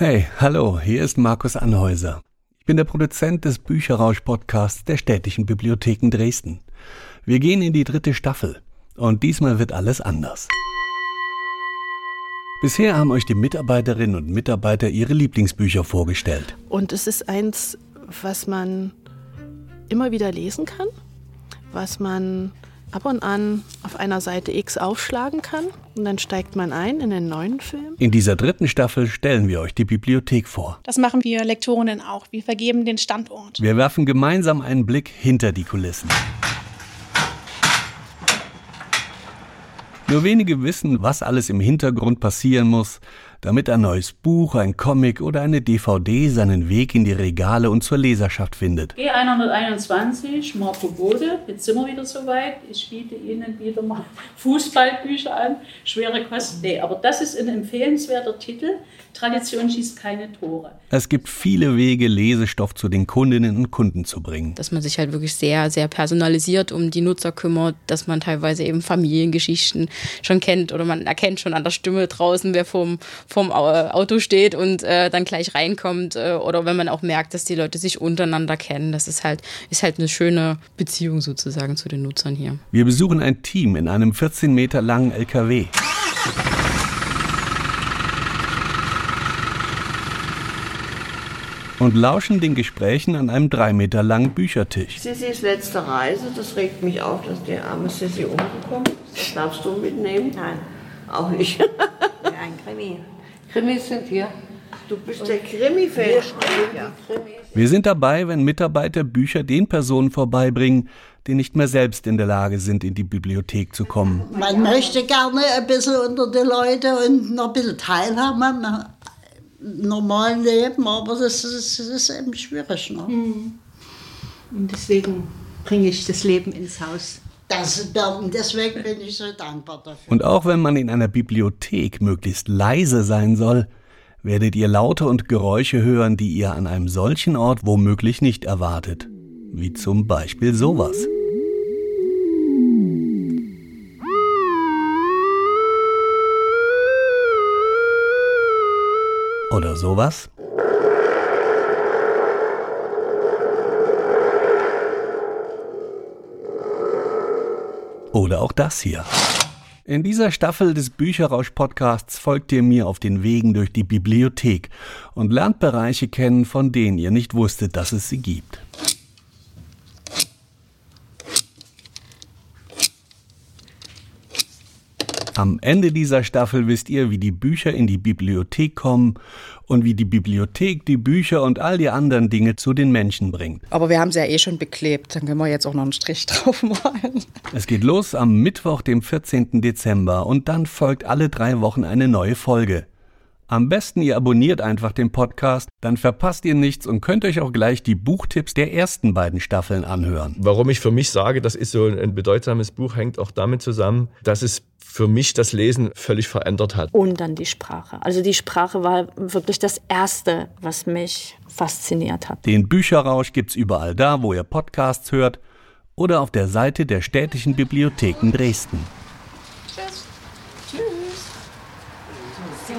Hey, hallo, hier ist Markus Anhäuser. Ich bin der Produzent des Bücherrausch-Podcasts der Städtischen Bibliotheken Dresden. Wir gehen in die dritte Staffel und diesmal wird alles anders. Bisher haben euch die Mitarbeiterinnen und Mitarbeiter ihre Lieblingsbücher vorgestellt. Und es ist eins, was man immer wieder lesen kann, was man ab und an auf einer Seite X aufschlagen kann und dann steigt man ein in den neuen Film. In dieser dritten Staffel stellen wir euch die Bibliothek vor. Das machen wir Lektorinnen auch. Wir vergeben den Standort. Wir werfen gemeinsam einen Blick hinter die Kulissen. Nur wenige wissen, was alles im Hintergrund passieren muss, damit ein neues Buch, ein Comic oder eine DVD seinen Weg in die Regale und zur Leserschaft findet. G121, Marco Bode, jetzt sind wir wieder soweit. Ich biete Ihnen wieder mal Fußballbücher an, schwere Kosten. Nee, aber das ist ein empfehlenswerter Titel. Tradition schießt keine Tore. Es gibt viele Wege, Lesestoff zu den Kundinnen und Kunden zu bringen. Dass man sich halt wirklich sehr, sehr personalisiert um die Nutzer kümmert, dass man teilweise eben Familiengeschichten schon kennt oder man erkennt schon an der Stimme draußen, wer vom, vom Auto steht und äh, dann gleich reinkommt äh, oder wenn man auch merkt, dass die Leute sich untereinander kennen. Das ist halt, ist halt eine schöne Beziehung sozusagen zu den Nutzern hier. Wir besuchen ein Team in einem 14 Meter langen LKW. und lauschen den Gesprächen an einem drei Meter langen Büchertisch. Sissis letzte Reise, das regt mich auf, dass die arme Sissi umgekommen ist. Das darfst du mitnehmen? Nein. Auch nicht. ja, ein Krimi. Krimis sind hier. Du bist der Krimi-Fan. Ja. Wir sind dabei, wenn Mitarbeiter Bücher den Personen vorbeibringen, die nicht mehr selbst in der Lage sind, in die Bibliothek zu kommen. Man möchte gerne ein bisschen unter die Leute und noch ein bisschen teilhaben am normalen Leben, aber das ist, das ist eben schwierig. Ne? Und deswegen bringe ich das Leben ins Haus. Das, deswegen bin ich so dankbar dafür. Und auch wenn man in einer Bibliothek möglichst leise sein soll, werdet ihr Laute und Geräusche hören, die ihr an einem solchen Ort womöglich nicht erwartet. Wie zum Beispiel sowas. Oder sowas. Oder auch das hier. In dieser Staffel des Bücherrausch-Podcasts folgt ihr mir auf den Wegen durch die Bibliothek und lernt Bereiche kennen, von denen ihr nicht wusstet, dass es sie gibt. Am Ende dieser Staffel wisst ihr, wie die Bücher in die Bibliothek kommen und wie die Bibliothek die Bücher und all die anderen Dinge zu den Menschen bringt. Aber wir haben sie ja eh schon beklebt, dann können wir jetzt auch noch einen Strich drauf malen. Es geht los am Mittwoch, dem 14. Dezember und dann folgt alle drei Wochen eine neue Folge. Am besten ihr abonniert einfach den Podcast, dann verpasst ihr nichts und könnt euch auch gleich die Buchtipps der ersten beiden Staffeln anhören. Warum ich für mich sage, das ist so ein bedeutsames Buch, hängt auch damit zusammen, dass es für mich das Lesen völlig verändert hat. Und dann die Sprache. Also die Sprache war wirklich das Erste, was mich fasziniert hat. Den Bücherrausch gibt's überall da, wo ihr Podcasts hört oder auf der Seite der Städtischen Bibliotheken Dresden. So,